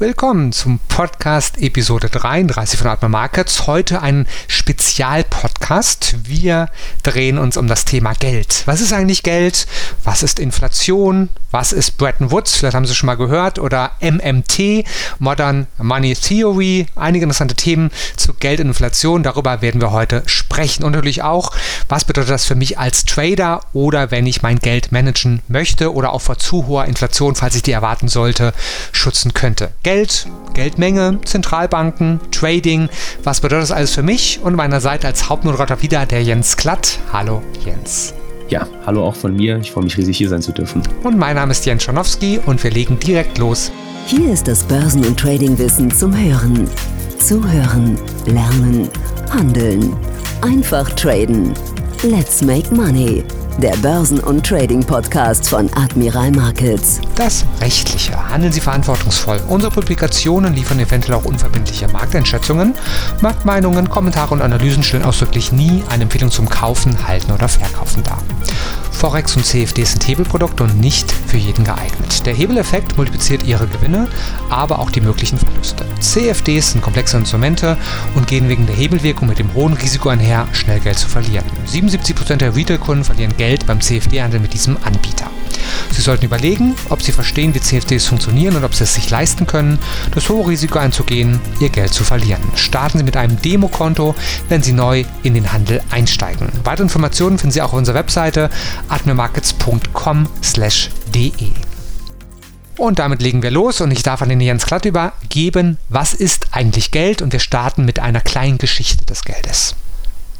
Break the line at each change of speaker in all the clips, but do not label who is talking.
Willkommen zum Podcast Episode 33 von Atma Markets. Heute ein Spezialpodcast. Wir drehen uns um das Thema Geld. Was ist eigentlich Geld? Was ist Inflation? Was ist Bretton Woods? Vielleicht haben Sie schon mal gehört. Oder MMT, Modern Money Theory. Einige interessante Themen zu Geld und Inflation. Darüber werden wir heute sprechen. Und natürlich auch, was bedeutet das für mich als Trader oder wenn ich mein Geld managen möchte oder auch vor zu hoher Inflation, falls ich die erwarten sollte, schützen könnte. Geld, Geldmenge, Zentralbanken, Trading. Was bedeutet das alles für mich? Und meiner Seite als Hauptmoderator wieder der Jens Klatt. Hallo Jens.
Ja, hallo auch von mir. Ich freue mich riesig, hier sein zu dürfen.
Und mein Name ist Jens Schanowski und wir legen direkt los.
Hier ist das Börsen- und Tradingwissen zum Hören. Zuhören, lernen, handeln. Einfach traden. Let's make money der Börsen- und Trading-Podcast von Admiral Markets.
Das Rechtliche. Handeln Sie verantwortungsvoll. Unsere Publikationen liefern eventuell auch unverbindliche Markteinschätzungen. Marktmeinungen, Kommentare und Analysen stellen ausdrücklich nie eine Empfehlung zum Kaufen, Halten oder Verkaufen dar. Forex und CFD sind Hebelprodukte und nicht für jeden geeignet. Der Hebeleffekt multipliziert ihre Gewinne, aber auch die möglichen Verluste. CFDs sind komplexe Instrumente und gehen wegen der Hebelwirkung mit dem hohen Risiko einher, schnell Geld zu verlieren. 77% der Retail-Kunden verlieren Geld beim CFD-Handel mit diesem Anbieter. Sie sollten überlegen, ob Sie verstehen, wie CFDs funktionieren und ob Sie es sich leisten können, das hohe Risiko einzugehen, Ihr Geld zu verlieren. Starten Sie mit einem Demokonto, wenn Sie neu in den Handel einsteigen. Weitere Informationen finden Sie auch auf unserer Webseite admirmarkets.com/de. Und damit legen wir los und ich darf an den Jens Klatt übergeben, was ist eigentlich Geld? Und wir starten mit einer kleinen Geschichte des Geldes.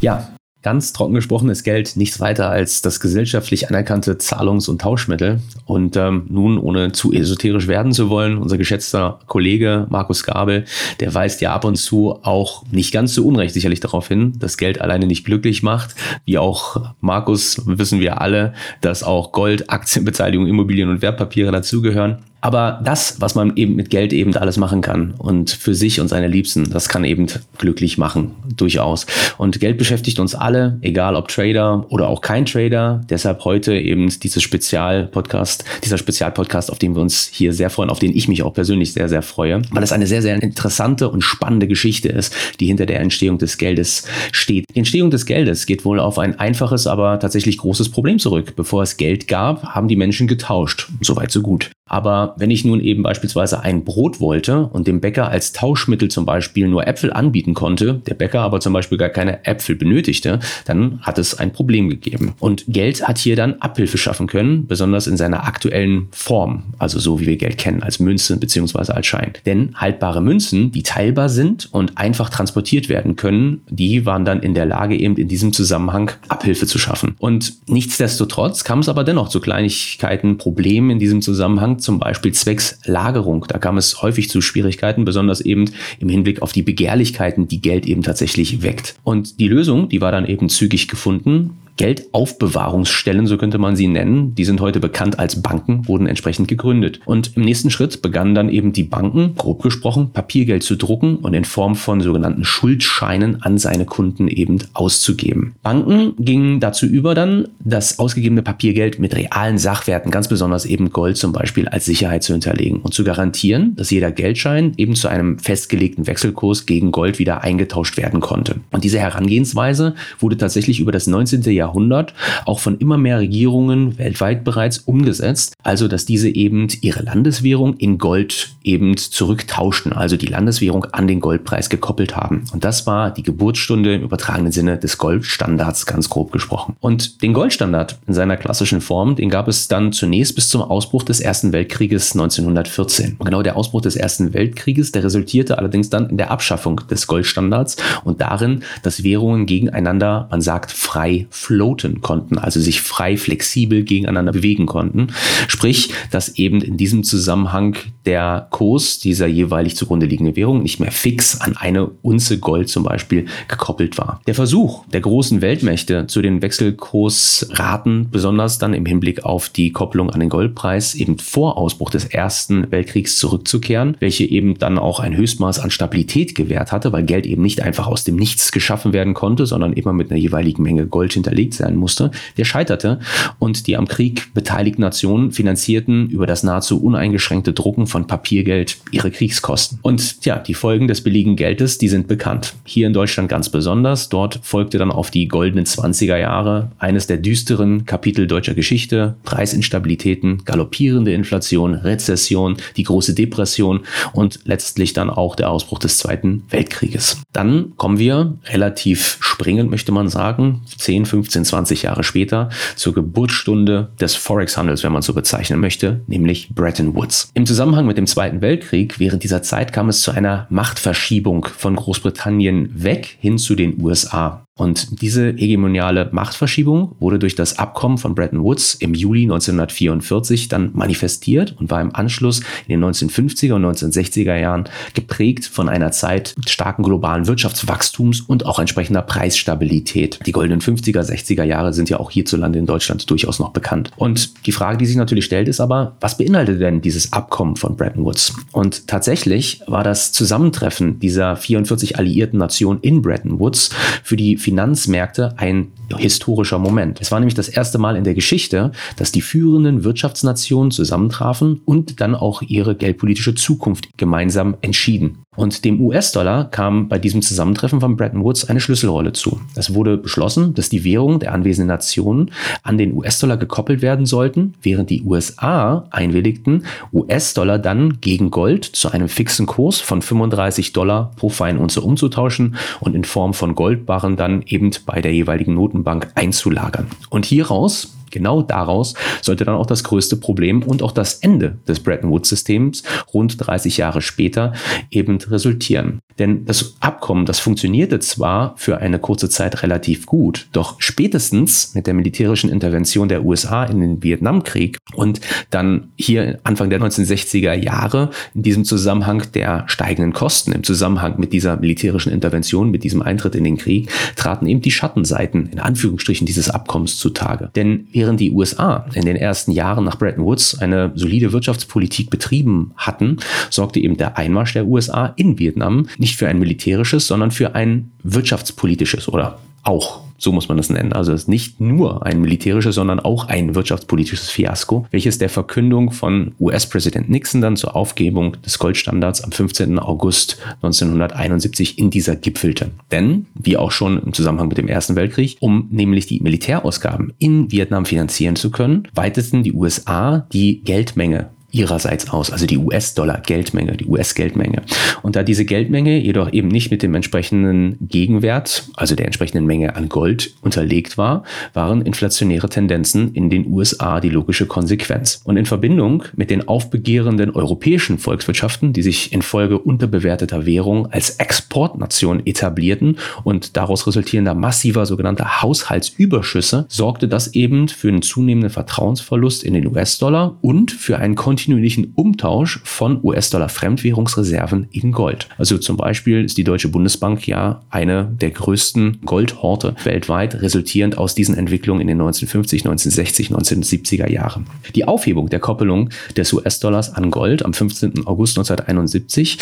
Ja, Ganz trocken gesprochen ist Geld nichts weiter als das gesellschaftlich anerkannte Zahlungs- und Tauschmittel. Und ähm, nun, ohne zu esoterisch werden zu wollen, unser geschätzter Kollege Markus Gabel, der weist ja ab und zu auch nicht ganz so unrecht sicherlich darauf hin, dass Geld alleine nicht glücklich macht. Wie auch Markus wissen wir alle, dass auch Gold, Aktienbeteiligung, Immobilien und Wertpapiere dazugehören. Aber das, was man eben mit Geld eben alles machen kann und für sich und seine Liebsten, das kann eben glücklich machen, durchaus. Und Geld beschäftigt uns alle, egal ob Trader oder auch kein Trader. Deshalb heute eben dieses Spezialpodcast, dieser Spezialpodcast, auf den wir uns hier sehr freuen, auf den ich mich auch persönlich sehr, sehr freue, weil es eine sehr, sehr interessante und spannende Geschichte ist, die hinter der Entstehung des Geldes steht. Die Entstehung des Geldes geht wohl auf ein einfaches, aber tatsächlich großes Problem zurück. Bevor es Geld gab, haben die Menschen getauscht. Soweit so gut. Aber wenn ich nun eben beispielsweise ein Brot wollte und dem Bäcker als Tauschmittel zum Beispiel nur Äpfel anbieten konnte, der Bäcker aber zum Beispiel gar keine Äpfel benötigte, dann hat es ein Problem gegeben. Und Geld hat hier dann Abhilfe schaffen können, besonders in seiner aktuellen Form, also so wie wir Geld kennen, als Münze beziehungsweise als Schein. Denn haltbare Münzen, die teilbar sind und einfach transportiert werden können, die waren dann in der Lage, eben in diesem Zusammenhang Abhilfe zu schaffen. Und nichtsdestotrotz kam es aber dennoch zu Kleinigkeiten, Problemen in diesem Zusammenhang, zum Beispiel zwecks Lagerung. Da kam es häufig zu Schwierigkeiten, besonders eben im Hinblick auf die Begehrlichkeiten, die Geld eben tatsächlich weckt. Und die Lösung, die war dann eben zügig gefunden. Geldaufbewahrungsstellen, so könnte man sie nennen, die sind heute bekannt als Banken, wurden entsprechend gegründet. Und im nächsten Schritt begannen dann eben die Banken, grob gesprochen, Papiergeld zu drucken und in Form von sogenannten Schuldscheinen an seine Kunden eben auszugeben. Banken gingen dazu über dann, das ausgegebene Papiergeld mit realen Sachwerten, ganz besonders eben Gold zum Beispiel, als Sicherheit zu hinterlegen und zu garantieren, dass jeder Geldschein eben zu einem festgelegten Wechselkurs gegen Gold wieder eingetauscht werden konnte. Und diese Herangehensweise wurde tatsächlich über das 19. Jahrhundert Jahrhundert auch von immer mehr Regierungen weltweit bereits umgesetzt, also dass diese eben ihre Landeswährung in Gold eben zurücktauschten, also die Landeswährung an den Goldpreis gekoppelt haben. Und das war die Geburtsstunde im übertragenen Sinne des Goldstandards, ganz grob gesprochen. Und den Goldstandard in seiner klassischen Form, den gab es dann zunächst bis zum Ausbruch des Ersten Weltkrieges 1914. Und genau der Ausbruch des Ersten Weltkrieges, der resultierte allerdings dann in der Abschaffung des Goldstandards und darin, dass Währungen gegeneinander, man sagt, frei floaten konnten, also sich frei flexibel gegeneinander bewegen konnten. Sprich, dass eben in diesem Zusammenhang der Kurs dieser jeweilig zugrunde liegenden Währung nicht mehr fix an eine Unze Gold zum Beispiel gekoppelt war. Der Versuch der großen Weltmächte zu den Wechselkursraten, besonders dann im Hinblick auf die Kopplung an den Goldpreis, eben vor Ausbruch des Ersten Weltkriegs zurückzukehren, welche eben dann auch ein Höchstmaß an Stabilität gewährt hatte, weil Geld eben nicht einfach aus dem Nichts geschaffen werden konnte, sondern immer mit einer jeweiligen Menge Gold hinterlegt belegt sein musste, der scheiterte und die am Krieg beteiligten Nationen finanzierten über das nahezu uneingeschränkte Drucken von Papiergeld ihre Kriegskosten. Und ja, die Folgen des billigen Geldes, die sind bekannt. Hier in Deutschland ganz besonders. Dort folgte dann auf die goldenen 20er Jahre eines der düsteren Kapitel deutscher Geschichte, Preisinstabilitäten, galoppierende Inflation, Rezession, die große Depression und letztlich dann auch der Ausbruch des Zweiten Weltkrieges. Dann kommen wir relativ springend, möchte man sagen, 10, 15, 20 Jahre später zur Geburtsstunde des Forex-Handels, wenn man so bezeichnen möchte, nämlich Bretton Woods. Im Zusammenhang mit dem Zweiten Weltkrieg während dieser Zeit kam es zu einer Machtverschiebung von Großbritannien weg hin zu den USA. Und diese hegemoniale Machtverschiebung wurde durch das Abkommen von Bretton Woods im Juli 1944 dann manifestiert und war im Anschluss in den 1950er und 1960er Jahren geprägt von einer Zeit starken globalen Wirtschaftswachstums und auch entsprechender Preisstabilität. Die goldenen 50er, 60er Jahre sind ja auch hierzulande in Deutschland durchaus noch bekannt. Und die Frage, die sich natürlich stellt, ist aber, was beinhaltet denn dieses Abkommen von Bretton Woods? Und tatsächlich war das Zusammentreffen dieser 44 alliierten Nationen in Bretton Woods für die Finanzmärkte ein historischer Moment. Es war nämlich das erste Mal in der Geschichte, dass die führenden Wirtschaftsnationen zusammentrafen und dann auch ihre geldpolitische Zukunft gemeinsam entschieden. Und dem US-Dollar kam bei diesem Zusammentreffen von Bretton Woods eine Schlüsselrolle zu. Es wurde beschlossen, dass die Währungen der anwesenden Nationen an den US-Dollar gekoppelt werden sollten, während die USA einwilligten, US-Dollar dann gegen Gold zu einem fixen Kurs von 35 Dollar pro Feinunze umzutauschen und in Form von Goldbarren dann eben bei der jeweiligen Notenbank einzulagern. Und hieraus Genau daraus sollte dann auch das größte Problem und auch das Ende des Bretton Woods-Systems rund 30 Jahre später eben resultieren. Denn das Abkommen, das funktionierte zwar für eine kurze Zeit relativ gut, doch spätestens mit der militärischen Intervention der USA in den Vietnamkrieg und dann hier Anfang der 1960er Jahre in diesem Zusammenhang der steigenden Kosten, im Zusammenhang mit dieser militärischen Intervention, mit diesem Eintritt in den Krieg, traten eben die Schattenseiten in Anführungsstrichen dieses Abkommens zutage. Denn während die USA in den ersten Jahren nach Bretton Woods eine solide Wirtschaftspolitik betrieben hatten, sorgte eben der Einmarsch der USA in Vietnam nicht für ein militärisches, sondern für ein wirtschaftspolitisches oder auch so muss man das nennen. Also es ist nicht nur ein militärisches, sondern auch ein wirtschaftspolitisches Fiasko, welches der Verkündung von US-Präsident Nixon dann zur Aufgebung des Goldstandards am 15. August 1971 in dieser gipfelte. Denn, wie auch schon im Zusammenhang mit dem Ersten Weltkrieg, um nämlich die Militärausgaben in Vietnam finanzieren zu können, weiteten die USA die Geldmenge ihrerseits aus, also die US-Dollar-Geldmenge, die US-Geldmenge. Und da diese Geldmenge jedoch eben nicht mit dem entsprechenden Gegenwert, also der entsprechenden Menge an Gold unterlegt war, waren inflationäre Tendenzen in den USA die logische Konsequenz. Und in Verbindung mit den aufbegehrenden europäischen Volkswirtschaften, die sich infolge unterbewerteter Währung als Exportnation etablierten und daraus resultierender massiver sogenannter Haushaltsüberschüsse, sorgte das eben für einen zunehmenden Vertrauensverlust in den US-Dollar und für einen kontinuierlichen Umtausch von US-Dollar-Fremdwährungsreserven in Gold. Also zum Beispiel ist die Deutsche Bundesbank ja eine der größten Goldhorte weltweit, resultierend aus diesen Entwicklungen in den 1950, 1960, 1970er Jahren. Die Aufhebung der Koppelung des US-Dollars an Gold am 15. August 1971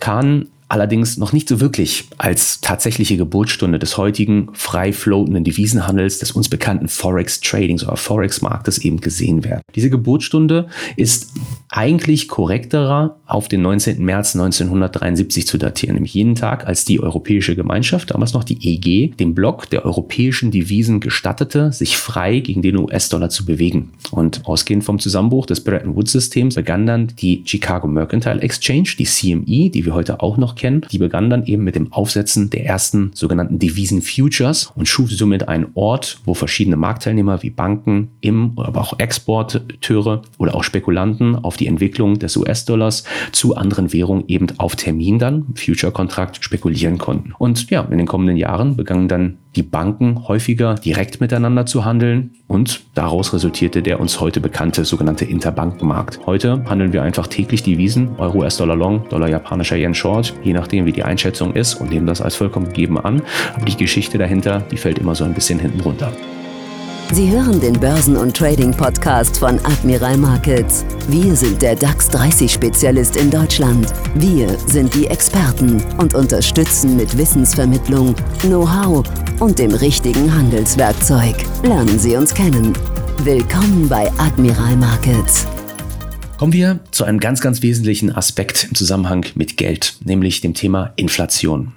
kann allerdings noch nicht so wirklich als tatsächliche Geburtsstunde des heutigen frei floatenden Devisenhandels, des uns bekannten Forex Tradings oder Forex Marktes eben gesehen werden. Diese Geburtsstunde ist eigentlich korrekterer auf den 19. März 1973 zu datieren, nämlich jeden Tag, als die Europäische Gemeinschaft, damals noch die EG, dem Block der europäischen Devisen gestattete, sich frei gegen den US-Dollar zu bewegen. Und ausgehend vom Zusammenbruch des Bretton Woods-Systems begann dann die Chicago Mercantile Exchange, die CME, die wir heute auch noch kennen. Die begann dann eben mit dem Aufsetzen der ersten sogenannten Devisen Futures und schuf somit einen Ort, wo verschiedene Marktteilnehmer wie Banken, im, aber auch Exporteure oder auch Spekulanten auf die Entwicklung des US-Dollars zu anderen Währungen eben auf Termin dann, Future-Kontrakt, spekulieren konnten. Und ja, in den kommenden Jahren begannen dann die Banken häufiger direkt miteinander zu handeln und daraus resultierte der uns heute bekannte sogenannte Interbankenmarkt. Heute handeln wir einfach täglich Devisen, Euro, US-Dollar Long, Dollar japanischer Yen Short, je nachdem wie die Einschätzung ist und nehmen das als vollkommen gegeben an. Aber die Geschichte dahinter, die fällt immer so ein bisschen hinten runter.
Sie hören den Börsen- und Trading-Podcast von Admiral Markets. Wir sind der DAX 30-Spezialist in Deutschland. Wir sind die Experten und unterstützen mit Wissensvermittlung, Know-how und dem richtigen Handelswerkzeug. Lernen Sie uns kennen. Willkommen bei Admiral Markets.
Kommen wir zu einem ganz, ganz wesentlichen Aspekt im Zusammenhang mit Geld, nämlich dem Thema Inflation.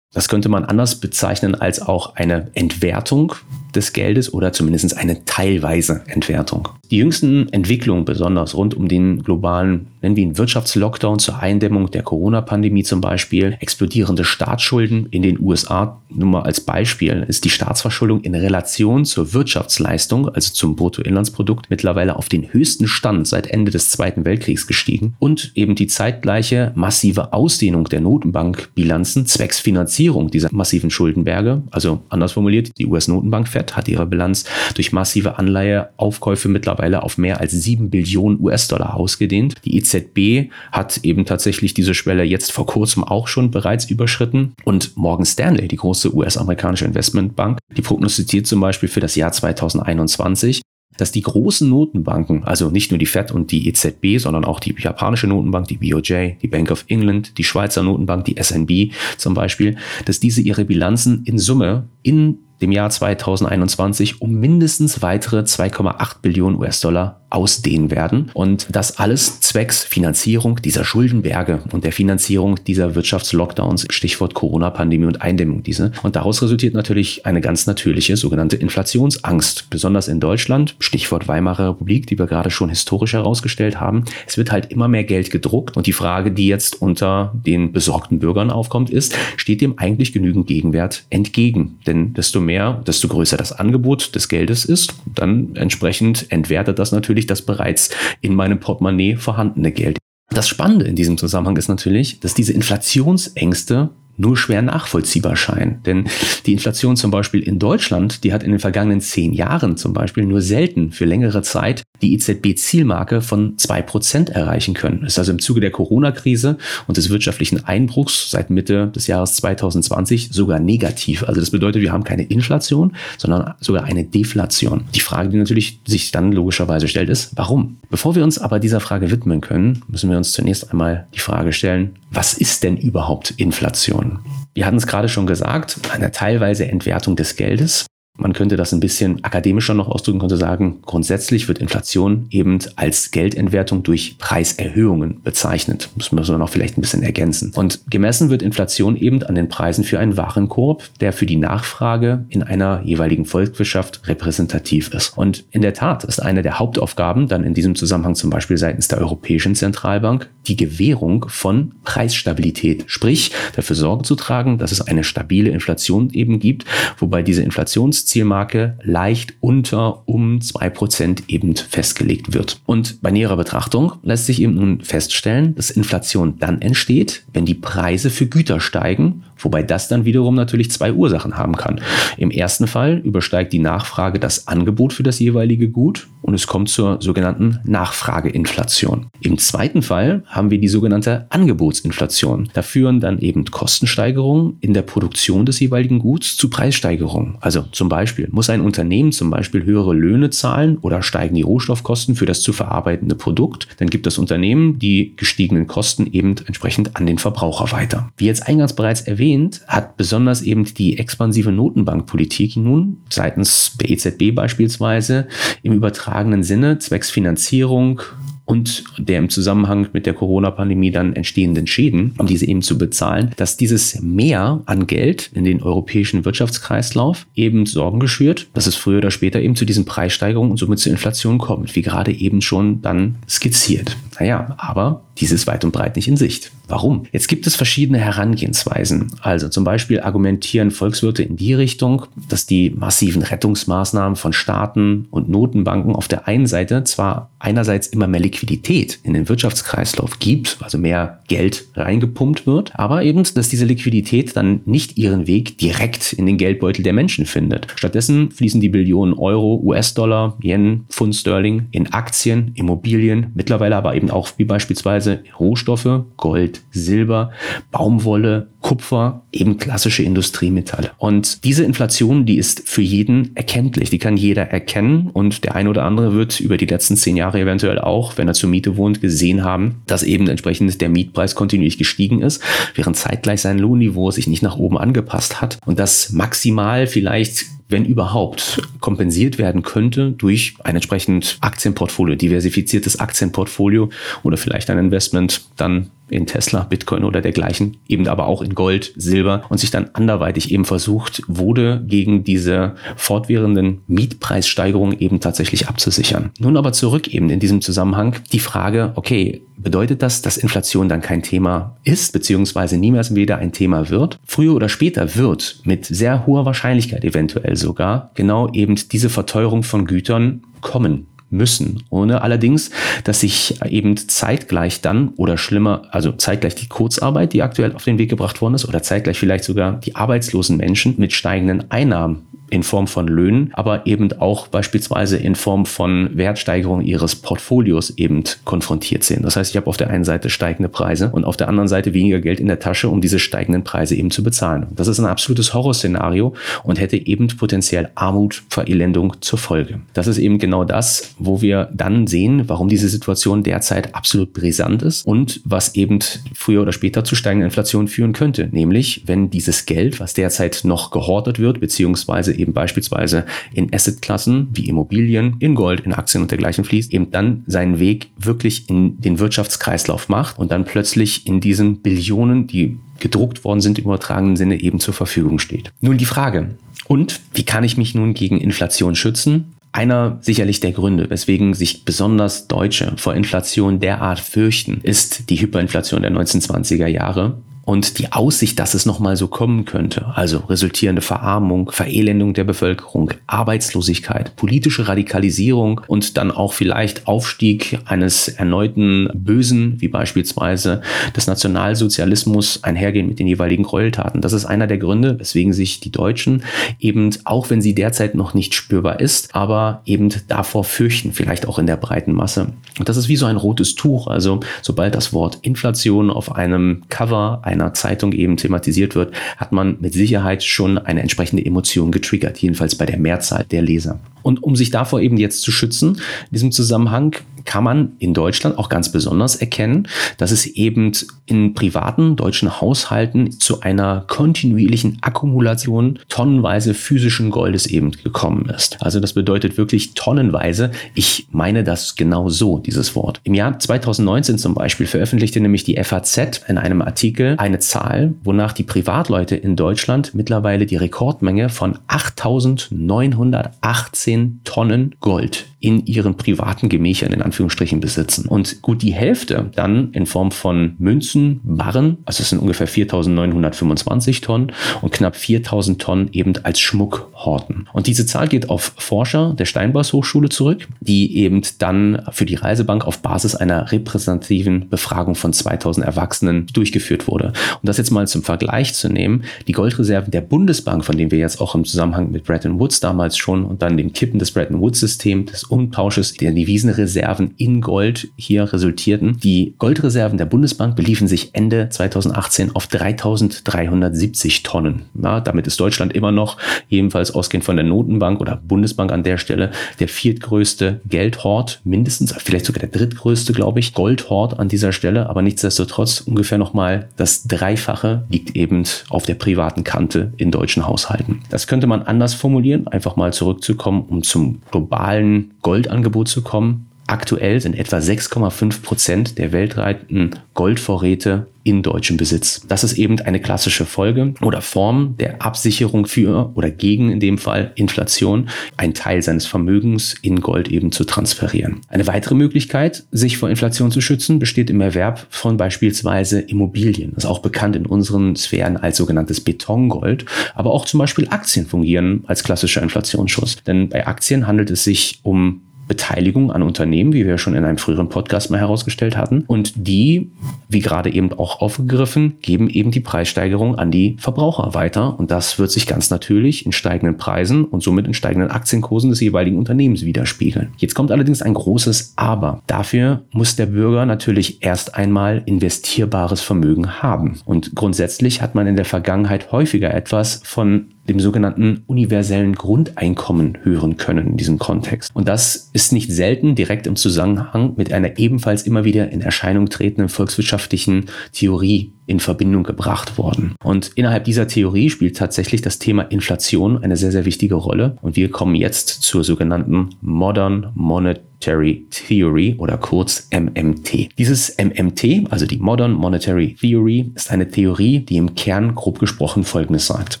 Das könnte man anders bezeichnen als auch eine Entwertung des Geldes oder zumindest eine teilweise Entwertung. Die jüngsten Entwicklungen, besonders rund um den globalen, nennen wir ihn Wirtschaftslockdown zur Eindämmung der Corona-Pandemie zum Beispiel, explodierende Staatsschulden in den USA, nur mal als Beispiel, ist die Staatsverschuldung in Relation zur Wirtschaftsleistung, also zum Bruttoinlandsprodukt, mittlerweile auf den höchsten Stand seit Ende des Zweiten Weltkriegs gestiegen und eben die zeitgleiche massive Ausdehnung der Notenbankbilanzen zwecks Finanzierung dieser massiven Schuldenberge, also anders formuliert, die US-Notenbank Fed hat ihre Bilanz durch massive Anleiheaufkäufe mittlerweile auf mehr als 7 Billionen US-Dollar ausgedehnt. Die EZB hat eben tatsächlich diese Schwelle jetzt vor kurzem auch schon bereits überschritten. Und Morgan Stanley, die große US-amerikanische Investmentbank, die prognostiziert zum Beispiel für das Jahr 2021 dass die großen Notenbanken, also nicht nur die Fed und die EZB, sondern auch die japanische Notenbank, die BOJ, die Bank of England, die Schweizer Notenbank, die SNB zum Beispiel, dass diese ihre Bilanzen in Summe in dem Jahr 2021 um mindestens weitere 2,8 Billionen US-Dollar ausdehnen werden. Und das alles zwecks Finanzierung dieser Schuldenberge und der Finanzierung dieser Wirtschaftslockdowns, Stichwort Corona-Pandemie und Eindämmung diese. Und daraus resultiert natürlich eine ganz natürliche sogenannte Inflationsangst, besonders in Deutschland, Stichwort Weimarer Republik, die wir gerade schon historisch herausgestellt haben. Es wird halt immer mehr Geld gedruckt und die Frage, die jetzt unter den besorgten Bürgern aufkommt, ist, steht dem eigentlich genügend Gegenwert entgegen? Denn desto mehr, desto größer das Angebot des Geldes ist, dann entsprechend entwertet das natürlich das bereits in meinem Portemonnaie vorhandene Geld. Das Spannende in diesem Zusammenhang ist natürlich, dass diese Inflationsängste nur schwer nachvollziehbar scheinen. Denn die Inflation zum Beispiel in Deutschland, die hat in den vergangenen zehn Jahren zum Beispiel nur selten für längere Zeit die EZB-Zielmarke von zwei Prozent erreichen können. Das ist also im Zuge der Corona-Krise und des wirtschaftlichen Einbruchs seit Mitte des Jahres 2020 sogar negativ. Also das bedeutet, wir haben keine Inflation, sondern sogar eine Deflation. Die Frage, die natürlich sich dann logischerweise stellt, ist, warum? Bevor wir uns aber dieser Frage widmen können, müssen wir uns zunächst einmal die Frage stellen, was ist denn überhaupt Inflation? Wir hatten es gerade schon gesagt, eine teilweise Entwertung des Geldes. Man könnte das ein bisschen akademischer noch ausdrücken, könnte sagen, grundsätzlich wird Inflation eben als Geldentwertung durch Preiserhöhungen bezeichnet. Das müssen wir noch vielleicht ein bisschen ergänzen. Und gemessen wird Inflation eben an den Preisen für einen Warenkorb, der für die Nachfrage in einer jeweiligen Volkswirtschaft repräsentativ ist. Und in der Tat ist eine der Hauptaufgaben dann in diesem Zusammenhang zum Beispiel seitens der Europäischen Zentralbank die Gewährung von Preisstabilität, sprich dafür Sorge zu tragen, dass es eine stabile Inflation eben gibt, wobei diese Inflations Zielmarke leicht unter um zwei Prozent eben festgelegt wird. Und bei näherer Betrachtung lässt sich eben nun feststellen, dass Inflation dann entsteht, wenn die Preise für Güter steigen, wobei das dann wiederum natürlich zwei Ursachen haben kann. Im ersten Fall übersteigt die Nachfrage das Angebot für das jeweilige Gut und es kommt zur sogenannten Nachfrageinflation. Im zweiten Fall haben wir die sogenannte Angebotsinflation. Da führen dann eben Kostensteigerungen in der Produktion des jeweiligen Guts zu Preissteigerungen. Also zum Beispiel muss ein Unternehmen zum Beispiel höhere Löhne zahlen oder steigen die Rohstoffkosten für das zu verarbeitende Produkt, dann gibt das Unternehmen die gestiegenen Kosten eben entsprechend an den Verbraucher weiter. Wie jetzt eingangs bereits erwähnt, hat besonders eben die expansive Notenbankpolitik nun seitens der EZB beispielsweise im übertragenen Sinne zwecks Finanzierung und der im Zusammenhang mit der Corona-Pandemie dann entstehenden Schäden, um diese eben zu bezahlen, dass dieses Mehr an Geld in den europäischen Wirtschaftskreislauf eben Sorgen geschürt, dass es früher oder später eben zu diesen Preissteigerungen und somit zur Inflation kommt, wie gerade eben schon dann skizziert. Naja, aber dieses weit und breit nicht in Sicht. Warum? Jetzt gibt es verschiedene Herangehensweisen. Also zum Beispiel argumentieren Volkswirte in die Richtung, dass die massiven Rettungsmaßnahmen von Staaten und Notenbanken auf der einen Seite zwar einerseits immer mehr Liquidität in den Wirtschaftskreislauf gibt, also mehr Geld reingepumpt wird, aber eben, dass diese Liquidität dann nicht ihren Weg direkt in den Geldbeutel der Menschen findet. Stattdessen fließen die Billionen Euro, US-Dollar, Yen, Pfund Sterling in Aktien, Immobilien, mittlerweile aber eben eben auch wie beispielsweise Rohstoffe, Gold, Silber, Baumwolle, Kupfer, eben klassische Industriemetalle. Und diese Inflation, die ist für jeden erkenntlich, die kann jeder erkennen und der eine oder andere wird über die letzten zehn Jahre eventuell auch, wenn er zur Miete wohnt, gesehen haben, dass eben entsprechend der Mietpreis kontinuierlich gestiegen ist, während zeitgleich sein Lohnniveau sich nicht nach oben angepasst hat und das maximal vielleicht wenn überhaupt, kompensiert werden könnte durch ein entsprechend Aktienportfolio, diversifiziertes Aktienportfolio oder vielleicht ein Investment dann in Tesla, Bitcoin oder dergleichen, eben aber auch in Gold, Silber und sich dann anderweitig eben versucht wurde, gegen diese fortwährenden Mietpreissteigerungen eben tatsächlich abzusichern. Nun aber zurück eben in diesem Zusammenhang die Frage, okay, bedeutet das, dass Inflation dann kein Thema ist, beziehungsweise niemals wieder ein Thema wird? Früher oder später wird mit sehr hoher Wahrscheinlichkeit eventuell sogar genau eben diese Verteuerung von Gütern kommen müssen. Ohne allerdings, dass sich eben zeitgleich dann oder schlimmer, also zeitgleich die Kurzarbeit, die aktuell auf den Weg gebracht worden ist, oder zeitgleich vielleicht sogar die arbeitslosen Menschen mit steigenden Einnahmen in Form von Löhnen, aber eben auch beispielsweise in Form von Wertsteigerung ihres Portfolios eben konfrontiert sind. Das heißt, ich habe auf der einen Seite steigende Preise und auf der anderen Seite weniger Geld in der Tasche, um diese steigenden Preise eben zu bezahlen. Das ist ein absolutes Horrorszenario und hätte eben potenziell Armut, Verelendung zur Folge. Das ist eben genau das, wo wir dann sehen, warum diese Situation derzeit absolut brisant ist und was eben früher oder später zu steigender Inflation führen könnte. Nämlich, wenn dieses Geld, was derzeit noch gehortet wird, beziehungsweise eben beispielsweise in Assetklassen wie Immobilien, in Gold, in Aktien und dergleichen fließt, eben dann seinen Weg wirklich in den Wirtschaftskreislauf macht und dann plötzlich in diesen Billionen, die gedruckt worden sind im übertragenen Sinne, eben zur Verfügung steht. Nun die Frage, und wie kann ich mich nun gegen Inflation schützen? Einer sicherlich der Gründe, weswegen sich besonders Deutsche vor Inflation derart fürchten, ist die Hyperinflation der 1920er Jahre, und die Aussicht, dass es nochmal so kommen könnte, also resultierende Verarmung, Verelendung der Bevölkerung, Arbeitslosigkeit, politische Radikalisierung und dann auch vielleicht Aufstieg eines erneuten Bösen, wie beispielsweise des Nationalsozialismus, einhergehen mit den jeweiligen Gräueltaten. Das ist einer der Gründe, weswegen sich die Deutschen eben, auch wenn sie derzeit noch nicht spürbar ist, aber eben davor fürchten, vielleicht auch in der breiten Masse. Und das ist wie so ein rotes Tuch. Also sobald das Wort Inflation auf einem Cover, einer Zeitung eben thematisiert wird, hat man mit Sicherheit schon eine entsprechende Emotion getriggert, jedenfalls bei der Mehrzahl der Leser. Und um sich davor eben jetzt zu schützen, in diesem Zusammenhang kann man in Deutschland auch ganz besonders erkennen, dass es eben in privaten deutschen Haushalten zu einer kontinuierlichen Akkumulation tonnenweise physischen Goldes eben gekommen ist. Also das bedeutet wirklich tonnenweise. Ich meine das genau so, dieses Wort. Im Jahr 2019 zum Beispiel veröffentlichte nämlich die FAZ in einem Artikel eine Zahl, wonach die Privatleute in Deutschland mittlerweile die Rekordmenge von 8.918 10 Tonnen Gold in ihren privaten Gemächern in Anführungsstrichen besitzen. Und gut die Hälfte dann in Form von Münzen, Barren, also es sind ungefähr 4.925 Tonnen und knapp 4.000 Tonnen eben als Schmuck horten. Und diese Zahl geht auf Forscher der Steinbaus Hochschule zurück, die eben dann für die Reisebank auf Basis einer repräsentativen Befragung von 2000 Erwachsenen durchgeführt wurde. Um das jetzt mal zum Vergleich zu nehmen, die Goldreserven der Bundesbank, von denen wir jetzt auch im Zusammenhang mit Bretton Woods damals schon und dann dem Kippen des Bretton Woods-Systems, des Umtausches der Devisenreserven in Gold hier resultierten. Die Goldreserven der Bundesbank beliefen sich Ende 2018 auf 3370 Tonnen. Ja, damit ist Deutschland immer noch, ebenfalls ausgehend von der Notenbank oder Bundesbank an der Stelle, der viertgrößte Geldhort, mindestens, vielleicht sogar der drittgrößte, glaube ich, Goldhort an dieser Stelle, aber nichtsdestotrotz ungefähr nochmal das Dreifache liegt eben auf der privaten Kante in deutschen Haushalten. Das könnte man anders formulieren, einfach mal zurückzukommen, um zum globalen Goldangebot zu kommen. Aktuell sind etwa 6,5 Prozent der weltweiten Goldvorräte in deutschem Besitz. Das ist eben eine klassische Folge oder Form der Absicherung für oder gegen in dem Fall Inflation, einen Teil seines Vermögens in Gold eben zu transferieren. Eine weitere Möglichkeit, sich vor Inflation zu schützen, besteht im Erwerb von beispielsweise Immobilien. Das ist auch bekannt in unseren Sphären als sogenanntes Betongold, aber auch zum Beispiel Aktien fungieren als klassischer Inflationsschutz. Denn bei Aktien handelt es sich um Beteiligung an Unternehmen, wie wir schon in einem früheren Podcast mal herausgestellt hatten. Und die, wie gerade eben auch aufgegriffen, geben eben die Preissteigerung an die Verbraucher weiter. Und das wird sich ganz natürlich in steigenden Preisen und somit in steigenden Aktienkursen des jeweiligen Unternehmens widerspiegeln. Jetzt kommt allerdings ein großes Aber. Dafür muss der Bürger natürlich erst einmal investierbares Vermögen haben. Und grundsätzlich hat man in der Vergangenheit häufiger etwas von dem sogenannten universellen Grundeinkommen hören können in diesem Kontext. Und das ist nicht selten direkt im Zusammenhang mit einer ebenfalls immer wieder in Erscheinung tretenden volkswirtschaftlichen Theorie in Verbindung gebracht worden. Und innerhalb dieser Theorie spielt tatsächlich das Thema Inflation eine sehr, sehr wichtige Rolle. Und wir kommen jetzt zur sogenannten Modern Monetary Theory oder kurz MMT. Dieses MMT, also die Modern Monetary Theory, ist eine Theorie, die im Kern grob gesprochen Folgendes sagt.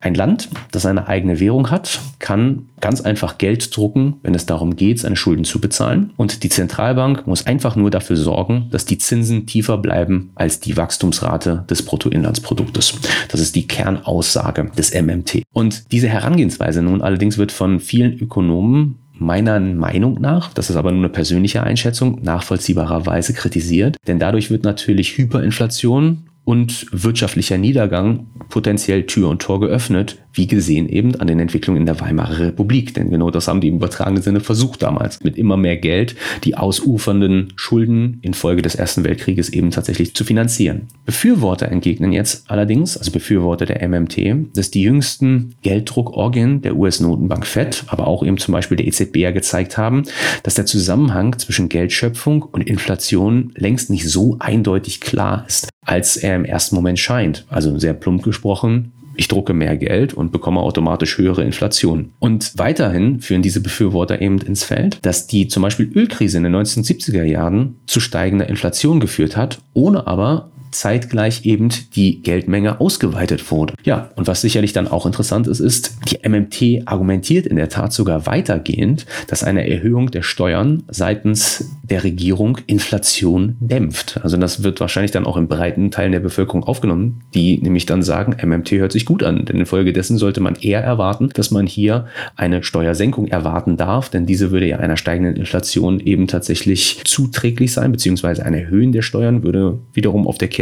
Ein Land, das eine eigene Währung hat, kann ganz einfach Geld drucken, wenn es darum geht, seine Schulden zu bezahlen. Und die Zentralbank muss einfach nur dafür sorgen, dass die Zinsen tiefer bleiben als die Wachstumsrate des Bruttoinlandsproduktes. Das ist die Kernaussage des MMT. Und diese Herangehensweise nun allerdings wird von vielen Ökonomen meiner Meinung nach, das ist aber nur eine persönliche Einschätzung, nachvollziehbarerweise kritisiert. Denn dadurch wird natürlich Hyperinflation und wirtschaftlicher Niedergang potenziell Tür und Tor geöffnet, wie gesehen eben an den Entwicklungen in der Weimarer Republik. Denn genau das haben die im übertragenen Sinne versucht damals, mit immer mehr Geld die ausufernden Schulden infolge des Ersten Weltkrieges eben tatsächlich zu finanzieren. Befürworter entgegnen jetzt allerdings, also Befürworter der MMT, dass die jüngsten Gelddruckorgien der US-Notenbank Fed, aber auch eben zum Beispiel der EZB ja gezeigt haben, dass der Zusammenhang zwischen Geldschöpfung und Inflation längst nicht so eindeutig klar ist, als er im ersten Moment scheint. Also sehr plump gesprochen, ich drucke mehr Geld und bekomme automatisch höhere Inflation. Und weiterhin führen diese Befürworter eben ins Feld, dass die zum Beispiel Ölkrise in den 1970er Jahren zu steigender Inflation geführt hat, ohne aber zeitgleich eben die Geldmenge ausgeweitet wurde. Ja, und was sicherlich dann auch interessant ist, ist, die MMT argumentiert in der Tat sogar weitergehend, dass eine Erhöhung der Steuern seitens der Regierung Inflation dämpft. Also das wird wahrscheinlich dann auch in breiten Teilen der Bevölkerung aufgenommen, die nämlich dann sagen, MMT hört sich gut an, denn infolgedessen sollte man eher erwarten, dass man hier eine Steuersenkung erwarten darf, denn diese würde ja einer steigenden Inflation eben tatsächlich zuträglich sein, beziehungsweise ein Erhöhen der Steuern würde wiederum auf der Kehrseite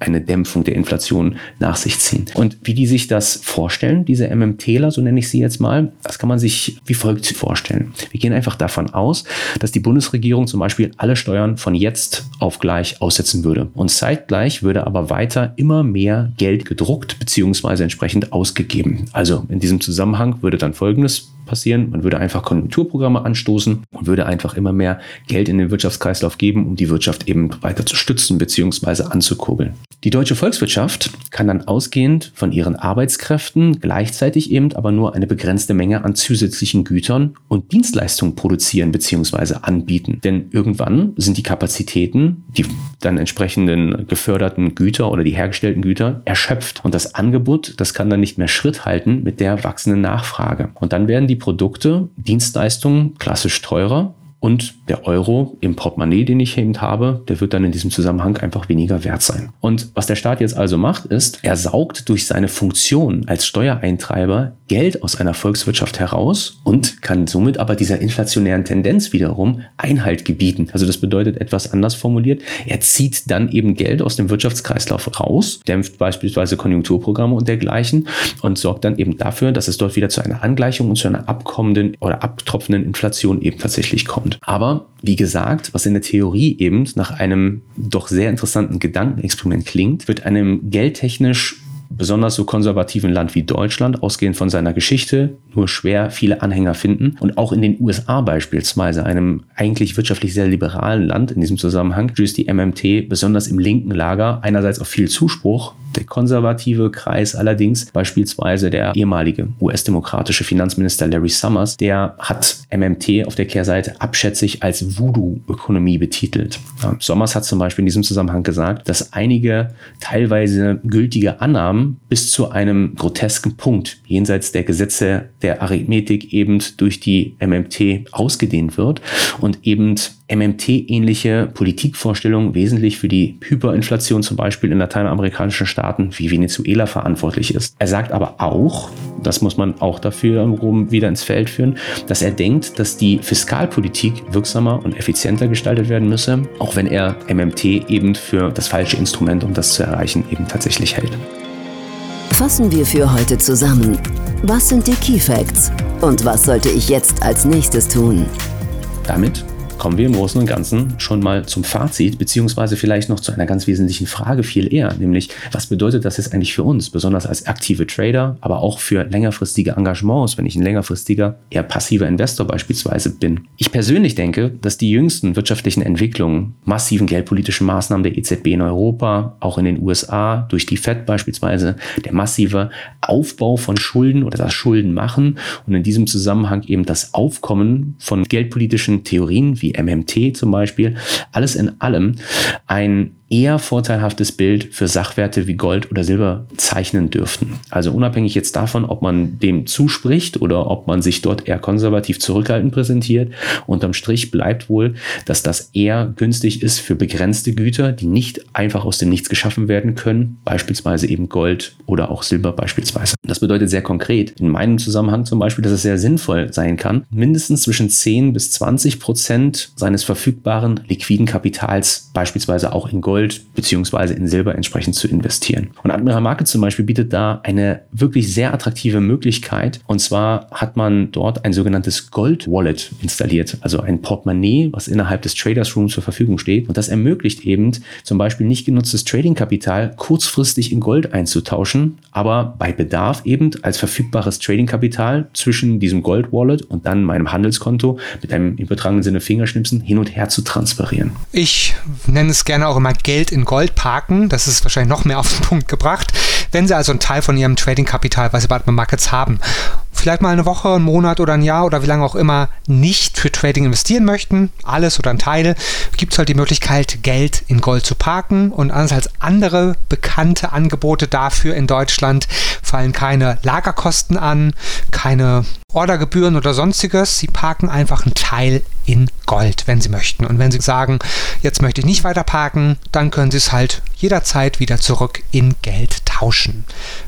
eine Dämpfung der Inflation nach sich ziehen. Und wie die sich das vorstellen, diese MMTler, so nenne ich sie jetzt mal, das kann man sich wie folgt vorstellen. Wir gehen einfach davon aus, dass die Bundesregierung zum Beispiel alle Steuern von jetzt auf gleich aussetzen würde. Und zeitgleich würde aber weiter immer mehr Geld gedruckt bzw. entsprechend ausgegeben. Also in diesem Zusammenhang würde dann Folgendes passieren. Man würde einfach Konjunkturprogramme anstoßen und würde einfach immer mehr Geld in den Wirtschaftskreislauf geben, um die Wirtschaft eben weiter zu stützen bzw. anzukurbeln. Die deutsche Volkswirtschaft kann dann ausgehend von ihren Arbeitskräften gleichzeitig eben aber nur eine begrenzte Menge an zusätzlichen Gütern und Dienstleistungen produzieren bzw. anbieten. Denn irgendwann sind die Kapazitäten, die dann entsprechenden geförderten Güter oder die hergestellten Güter erschöpft. Und das Angebot, das kann dann nicht mehr Schritt halten mit der wachsenden Nachfrage. Und dann werden die Produkte, Dienstleistungen klassisch teurer und der Euro im Portemonnaie, den ich eben habe, der wird dann in diesem Zusammenhang einfach weniger wert sein. Und was der Staat jetzt also macht, ist, er saugt durch seine Funktion als Steuereintreiber Geld aus einer Volkswirtschaft heraus und kann somit aber dieser inflationären Tendenz wiederum Einhalt gebieten. Also das bedeutet etwas anders formuliert, er zieht dann eben Geld aus dem Wirtschaftskreislauf raus, dämpft beispielsweise Konjunkturprogramme und dergleichen und sorgt dann eben dafür, dass es dort wieder zu einer Angleichung und zu einer abkommenden oder abtropfenden Inflation eben tatsächlich kommt. Aber wie gesagt, was in der Theorie eben nach einem doch sehr interessanten Gedankenexperiment klingt, wird einem geldtechnisch besonders so konservativen Land wie Deutschland, ausgehend von seiner Geschichte, nur schwer viele Anhänger finden. Und auch in den USA beispielsweise, einem eigentlich wirtschaftlich sehr liberalen Land in diesem Zusammenhang, stößt die MMT besonders im linken Lager einerseits auf viel Zuspruch. Der konservative Kreis allerdings, beispielsweise der ehemalige US-demokratische Finanzminister Larry Summers, der hat MMT auf der Kehrseite abschätzig als Voodoo-Ökonomie betitelt. Ja, Summers hat zum Beispiel in diesem Zusammenhang gesagt, dass einige teilweise gültige Annahmen bis zu einem grotesken Punkt jenseits der Gesetze der Arithmetik eben durch die MMT ausgedehnt wird und eben MMT-ähnliche Politikvorstellungen wesentlich für die Hyperinflation zum Beispiel in lateinamerikanischen Staaten wie Venezuela verantwortlich ist. Er sagt aber auch, das muss man auch dafür wieder ins Feld führen, dass er denkt, dass die Fiskalpolitik wirksamer und effizienter gestaltet werden müsse, auch wenn er MMT eben für das falsche Instrument, um das zu erreichen, eben tatsächlich hält.
Fassen wir für heute zusammen. Was sind die Key Facts? Und was sollte ich jetzt als nächstes tun?
Damit kommen wir im Großen und Ganzen schon mal zum Fazit, beziehungsweise vielleicht noch zu einer ganz wesentlichen Frage viel eher, nämlich was bedeutet das jetzt eigentlich für uns, besonders als aktive Trader, aber auch für längerfristige Engagements, wenn ich ein längerfristiger, eher passiver Investor beispielsweise bin. Ich persönlich denke, dass die jüngsten wirtschaftlichen Entwicklungen, massiven geldpolitischen Maßnahmen der EZB in Europa, auch in den USA, durch die Fed beispielsweise, der massive Aufbau von Schulden oder das Schulden machen und in diesem Zusammenhang eben das Aufkommen von geldpolitischen Theorien wie MMT zum Beispiel, alles in allem ein eher vorteilhaftes Bild für Sachwerte wie Gold oder Silber zeichnen dürften. Also unabhängig jetzt davon, ob man dem zuspricht oder ob man sich dort eher konservativ zurückhaltend präsentiert, unterm Strich bleibt wohl, dass das eher günstig ist für begrenzte Güter, die nicht einfach aus dem Nichts geschaffen werden können, beispielsweise eben Gold oder auch Silber beispielsweise. Das bedeutet sehr konkret in meinem Zusammenhang zum Beispiel, dass es sehr sinnvoll sein kann, mindestens zwischen 10 bis 20 Prozent seines verfügbaren liquiden Kapitals beispielsweise auch in Gold Gold beziehungsweise in Silber entsprechend zu investieren. Und Admiral Market zum Beispiel bietet da eine wirklich sehr attraktive Möglichkeit. Und zwar hat man dort ein sogenanntes Gold Wallet installiert, also ein Portemonnaie, was innerhalb des Traders Rooms zur Verfügung steht. Und das ermöglicht eben zum Beispiel nicht genutztes Trading-Kapital kurzfristig in Gold einzutauschen, aber bei Bedarf eben als verfügbares Trading-Kapital zwischen diesem Gold Wallet und dann meinem Handelskonto mit einem übertragenen Sinne Fingerschnipsen hin und her zu transferieren.
Ich nenne es gerne auch immer Geld in Gold parken. Das ist wahrscheinlich noch mehr auf den Punkt gebracht. Wenn Sie also einen Teil von Ihrem Trading-Kapital, bei Admiral Markets haben, vielleicht mal eine Woche, einen Monat oder ein Jahr oder wie lange auch immer nicht für Trading investieren möchten, alles oder ein Teil, gibt es halt die Möglichkeit, Geld in Gold zu parken. Und anders als andere bekannte Angebote dafür in Deutschland fallen keine Lagerkosten an, keine Ordergebühren oder sonstiges. Sie parken einfach einen Teil in Gold, wenn Sie möchten. Und wenn Sie sagen, jetzt möchte ich nicht weiter parken, dann können Sie es halt jederzeit wieder zurück in Geld tauschen.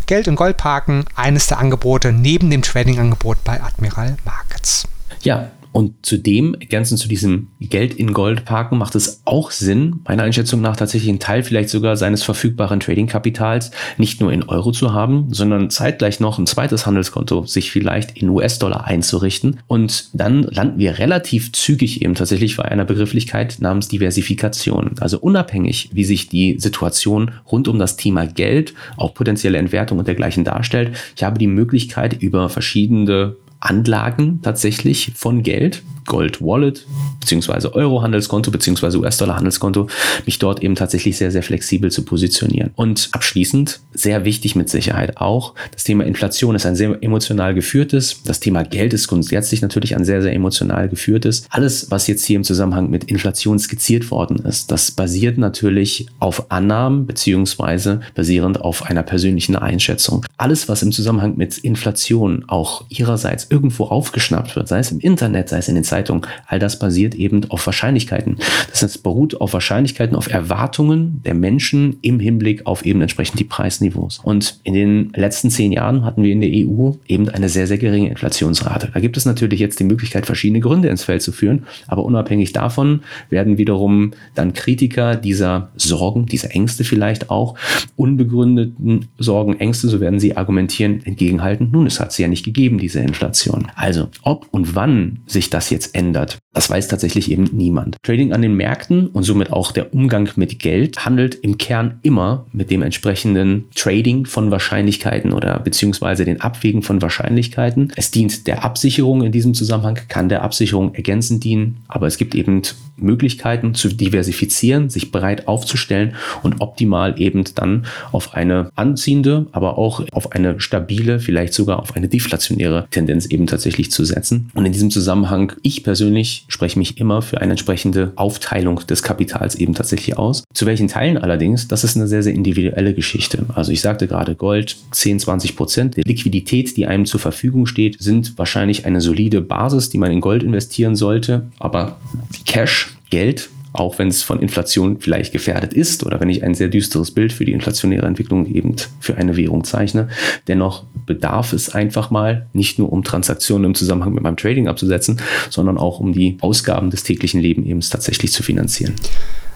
Geld in Gold parken, eines der Angebote neben dem Trading-Angebot bei Admiral Markets.
Ja, und zudem, ergänzend zu diesem Geld in Gold parken, macht es auch Sinn, meiner Einschätzung nach tatsächlich einen Teil vielleicht sogar seines verfügbaren Trading-Kapitals nicht nur in Euro zu haben, sondern zeitgleich noch ein zweites Handelskonto sich vielleicht in US-Dollar einzurichten. Und dann landen wir relativ zügig eben tatsächlich bei einer Begrifflichkeit namens Diversifikation. Also unabhängig, wie sich die Situation rund um das Thema Geld, auch potenzielle Entwertung und dergleichen darstellt, ich habe die Möglichkeit, über verschiedene Anlagen tatsächlich von Geld, Gold Wallet, beziehungsweise Euro-Handelskonto, beziehungsweise US-Dollar-Handelskonto, mich dort eben tatsächlich sehr, sehr flexibel zu positionieren. Und abschließend, sehr wichtig mit Sicherheit auch, das Thema Inflation ist ein sehr emotional geführtes. Das Thema Geld ist grundsätzlich natürlich ein sehr, sehr emotional geführtes. Alles, was jetzt hier im Zusammenhang mit Inflation skizziert worden ist, das basiert natürlich auf Annahmen, beziehungsweise basierend auf einer persönlichen Einschätzung. Alles, was im Zusammenhang mit Inflation auch ihrerseits irgendwo aufgeschnappt wird, sei es im Internet, sei es in den Zeitungen, all das basiert eben auf Wahrscheinlichkeiten. Das heißt, beruht auf Wahrscheinlichkeiten, auf Erwartungen der Menschen im Hinblick auf eben entsprechend die Preisniveaus. Und in den letzten zehn Jahren hatten wir in der EU eben eine sehr, sehr geringe Inflationsrate. Da gibt es natürlich jetzt die Möglichkeit, verschiedene Gründe ins Feld zu führen, aber unabhängig davon werden wiederum dann Kritiker dieser Sorgen, dieser Ängste vielleicht auch, unbegründeten Sorgen, Ängste, so werden sie argumentieren, entgegenhalten. Nun, es hat sie ja nicht gegeben, diese Inflation. Inflation. Also, ob und wann sich das jetzt ändert, das weiß tatsächlich eben niemand. Trading an den Märkten und somit auch der Umgang mit Geld handelt im Kern immer mit dem entsprechenden Trading von Wahrscheinlichkeiten oder beziehungsweise den Abwägen von Wahrscheinlichkeiten. Es dient der Absicherung in diesem Zusammenhang, kann der Absicherung ergänzend dienen, aber es gibt eben Möglichkeiten zu diversifizieren, sich breit aufzustellen und optimal eben dann auf eine anziehende, aber auch auf eine stabile, vielleicht sogar auf eine deflationäre Tendenz eben tatsächlich zu setzen. Und in diesem Zusammenhang, ich persönlich spreche mich immer für eine entsprechende Aufteilung des Kapitals eben tatsächlich aus. Zu welchen Teilen allerdings, das ist eine sehr, sehr individuelle Geschichte. Also ich sagte gerade Gold, 10, 20 Prozent der Liquidität, die einem zur Verfügung steht, sind wahrscheinlich eine solide Basis, die man in Gold investieren sollte. Aber Cash Geld auch wenn es von Inflation vielleicht gefährdet ist oder wenn ich ein sehr düsteres Bild für die inflationäre Entwicklung eben für eine Währung zeichne. Dennoch bedarf es einfach mal, nicht nur um Transaktionen im Zusammenhang mit meinem Trading abzusetzen, sondern auch um die Ausgaben des täglichen Lebens eben tatsächlich zu finanzieren.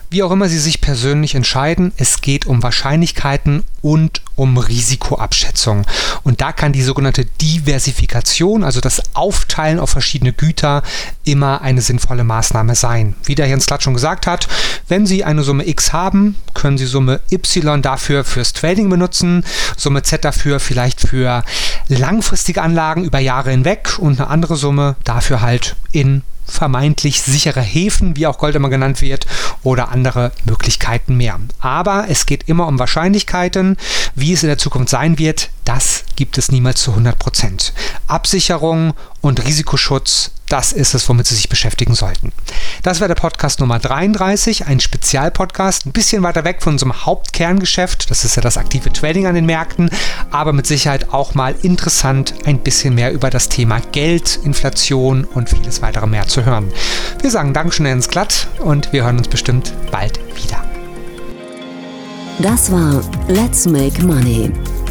Wie auch immer Sie sich persönlich entscheiden, es geht um Wahrscheinlichkeiten und um Risikoabschätzung. Und da kann die sogenannte Diversifikation, also das Aufteilen auf verschiedene Güter, immer eine sinnvolle Maßnahme sein. Wie der Jens Klatt schon gesagt hat, wenn Sie eine Summe X haben, können Sie Summe Y dafür fürs Trading benutzen, Summe Z dafür vielleicht für langfristige Anlagen über Jahre hinweg und eine andere Summe dafür halt in vermeintlich sichere Häfen, wie auch Gold immer genannt wird, oder andere Möglichkeiten mehr. Aber es geht immer um Wahrscheinlichkeiten. Wie es in der Zukunft sein wird, das gibt es niemals zu 100 Prozent. Absicherung und Risikoschutz, das ist es, womit Sie sich beschäftigen sollten. Das war der Podcast Nummer 33, ein Spezialpodcast, ein bisschen weiter weg von unserem Hauptkerngeschäft, das ist ja das aktive Trading an den Märkten, aber mit Sicherheit auch mal interessant, ein bisschen mehr über das Thema Geld, Inflation und vieles weitere mehr zu hören. Wir sagen Dankeschön, Jens Glatt, und wir hören uns bestimmt bald wieder.
Das war Let's Make Money,